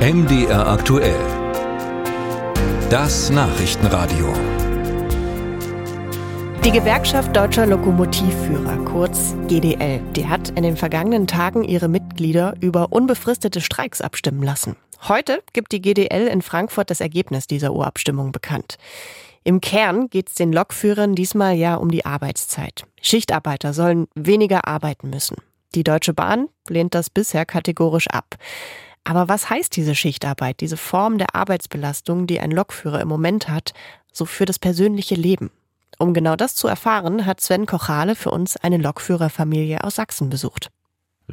MDR aktuell. Das Nachrichtenradio. Die Gewerkschaft Deutscher Lokomotivführer, kurz GDL, die hat in den vergangenen Tagen ihre Mitglieder über unbefristete Streiks abstimmen lassen. Heute gibt die GDL in Frankfurt das Ergebnis dieser Urabstimmung bekannt. Im Kern geht es den Lokführern diesmal ja um die Arbeitszeit. Schichtarbeiter sollen weniger arbeiten müssen. Die Deutsche Bahn lehnt das bisher kategorisch ab. Aber was heißt diese Schichtarbeit, diese Form der Arbeitsbelastung, die ein Lokführer im Moment hat, so für das persönliche Leben? Um genau das zu erfahren, hat Sven Kochale für uns eine Lokführerfamilie aus Sachsen besucht.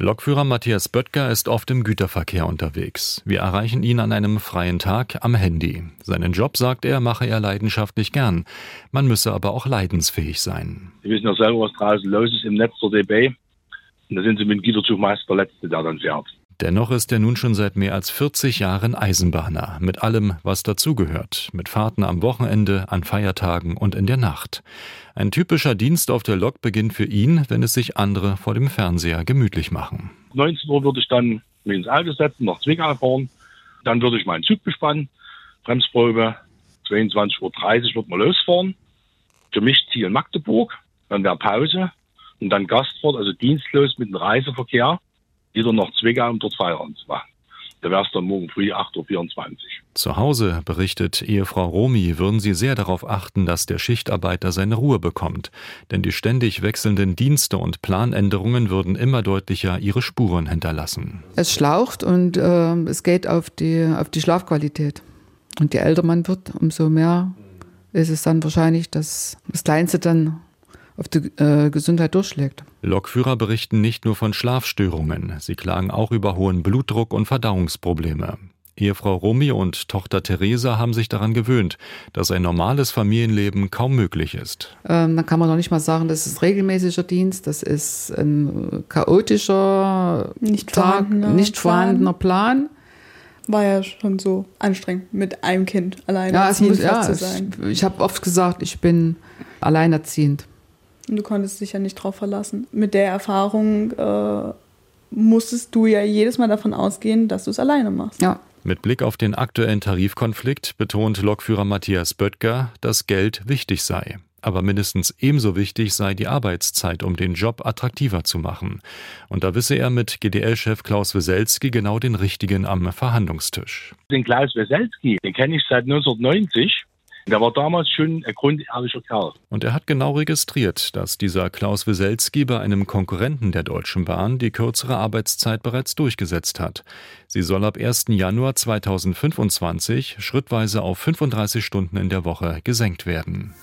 Lokführer Matthias Böttger ist oft im Güterverkehr unterwegs. Wir erreichen ihn an einem freien Tag am Handy. Seinen Job, sagt er, mache er leidenschaftlich gern. Man müsse aber auch leidensfähig sein. Sie wissen ja selber, was draußen los ist im Netz der DB. Und da sind Sie mit dem Güterzug meist der Letzte, der dann fährt. Dennoch ist er nun schon seit mehr als 40 Jahren Eisenbahner, mit allem, was dazugehört, mit Fahrten am Wochenende, an Feiertagen und in der Nacht. Ein typischer Dienst auf der Lok beginnt für ihn, wenn es sich andere vor dem Fernseher gemütlich machen. 19 Uhr würde ich dann mich ins Auto setzen, nach Zwickau fahren. Dann würde ich meinen Zug bespannen, Bremsprobe, 22.30 Uhr wird man losfahren. Für mich Ziel Magdeburg, dann wäre Pause und dann Gastfahrt, also dienstlos mit dem Reiseverkehr wieder nach Zwickau, um dort Feierabend zu machen. Da wär's dann morgen früh 8.24 Uhr. Zu Hause, berichtet Ehefrau Romi, würden sie sehr darauf achten, dass der Schichtarbeiter seine Ruhe bekommt. Denn die ständig wechselnden Dienste und Planänderungen würden immer deutlicher ihre Spuren hinterlassen. Es schlaucht und äh, es geht auf die, auf die Schlafqualität. Und je älter man wird, umso mehr ist es dann wahrscheinlich, dass das Kleinste dann auf die äh, Gesundheit durchschlägt. Lokführer berichten nicht nur von Schlafstörungen, sie klagen auch über hohen Blutdruck und Verdauungsprobleme. Ehefrau Romy und Tochter Theresa haben sich daran gewöhnt, dass ein normales Familienleben kaum möglich ist. Ähm, dann kann man noch nicht mal sagen, das ist regelmäßiger Dienst, das ist ein chaotischer, nicht vorhandener, nicht vorhandener Plan. Plan. War ja schon so anstrengend, mit einem Kind alleine ja, es muss, ja, zu sein. Ich, ich habe oft gesagt, ich bin alleinerziehend. Und du konntest dich ja nicht drauf verlassen. Mit der Erfahrung äh, musstest du ja jedes Mal davon ausgehen, dass du es alleine machst. Ja. Mit Blick auf den aktuellen Tarifkonflikt betont Lokführer Matthias Böttger, dass Geld wichtig sei. Aber mindestens ebenso wichtig sei die Arbeitszeit, um den Job attraktiver zu machen. Und da wisse er mit GDL-Chef Klaus Weselski genau den richtigen am Verhandlungstisch. Den Klaus Weselski, den kenne ich seit 1990. Der war damals schon ein grundehrlicher Kerl. Und er hat genau registriert, dass dieser Klaus Weselski bei einem Konkurrenten der Deutschen Bahn die kürzere Arbeitszeit bereits durchgesetzt hat. Sie soll ab 1. Januar 2025 schrittweise auf 35 Stunden in der Woche gesenkt werden.